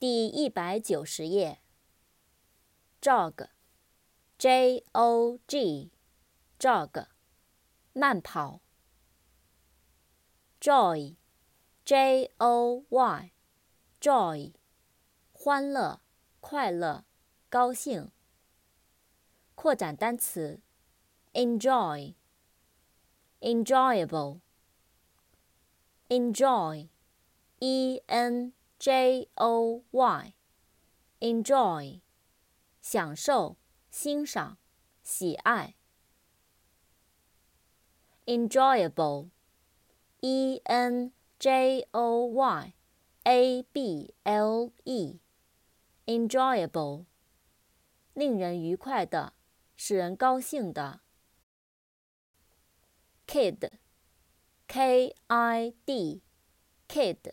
第一百九十页。jog，j o g，jog，慢跑。joy，j o y，joy，欢乐、快乐、高兴。扩展单词，enjoy，enjoyable，enjoy，e n。J O Y，enjoy，享受、欣赏、喜爱。enjoyable，E N J O Y A B L E，enjoyable，令人愉快的，使人高兴的。kid，K I i d, kid。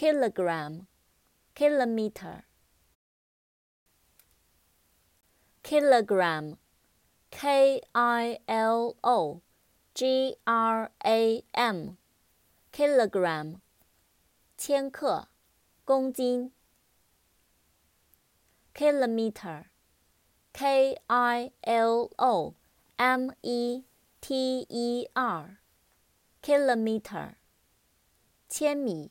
kilogram, kilometer. Kilogram, K I L O G R A M, kilogram, 千克，公斤。Kilometer, K I L O M E T E R, kilometer, 千米。